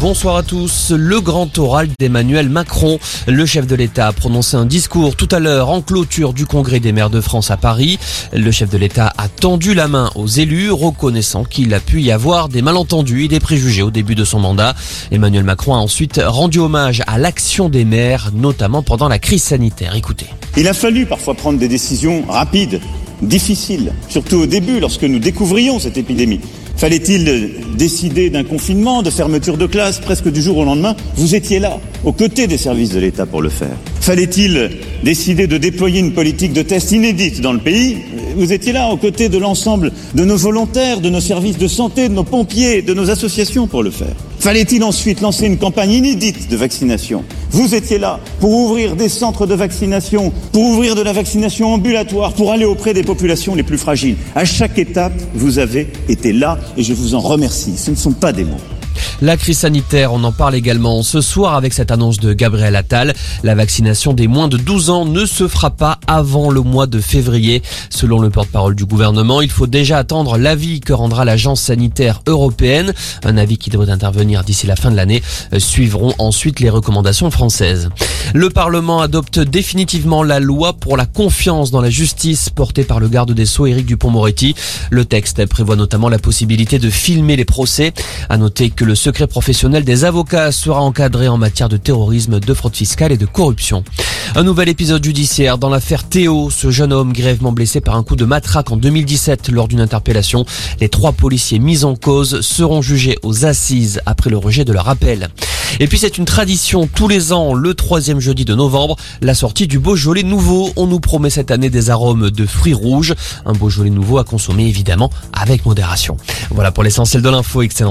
Bonsoir à tous. Le grand oral d'Emmanuel Macron. Le chef de l'État a prononcé un discours tout à l'heure en clôture du Congrès des maires de France à Paris. Le chef de l'État a tendu la main aux élus, reconnaissant qu'il a pu y avoir des malentendus et des préjugés au début de son mandat. Emmanuel Macron a ensuite rendu hommage à l'action des maires, notamment pendant la crise sanitaire. Écoutez. Il a fallu parfois prendre des décisions rapides, difficiles, surtout au début lorsque nous découvrions cette épidémie. Fallait-il décider d'un confinement, de fermeture de classe presque du jour au lendemain Vous étiez là, aux côtés des services de l'État pour le faire. Fallait-il décider de déployer une politique de tests inédite dans le pays Vous étiez là, aux côtés de l'ensemble de nos volontaires, de nos services de santé, de nos pompiers, de nos associations pour le faire. Fallait-il ensuite lancer une campagne inédite de vaccination Vous étiez là pour ouvrir des centres de vaccination, pour ouvrir de la vaccination ambulatoire, pour aller auprès des populations les plus fragiles. À chaque étape, vous avez été là et je vous en remercie. Ce ne sont pas des mots. La crise sanitaire, on en parle également ce soir avec cette annonce de Gabriel Attal. La vaccination des moins de 12 ans ne se fera pas avant le mois de février. Selon le porte-parole du gouvernement, il faut déjà attendre l'avis que rendra l'agence sanitaire européenne. Un avis qui devrait intervenir d'ici la fin de l'année. Suivront ensuite les recommandations françaises. Le Parlement adopte définitivement la loi pour la confiance dans la justice portée par le garde des Sceaux Éric Dupont-Moretti. Le texte prévoit notamment la possibilité de filmer les procès. À noter que le secret professionnel des avocats sera encadré en matière de terrorisme, de fraude fiscale et de corruption. Un nouvel épisode judiciaire dans l'affaire Théo, ce jeune homme grièvement blessé par un coup de matraque en 2017 lors d'une interpellation. Les trois policiers mis en cause seront jugés aux assises après le rejet de leur appel. Et puis c'est une tradition tous les ans, le troisième jeudi de novembre, la sortie du Beaujolais nouveau. On nous promet cette année des arômes de fruits rouges. Un Beaujolais nouveau à consommer évidemment avec modération. Voilà pour l'essentiel de l'info. Excellent.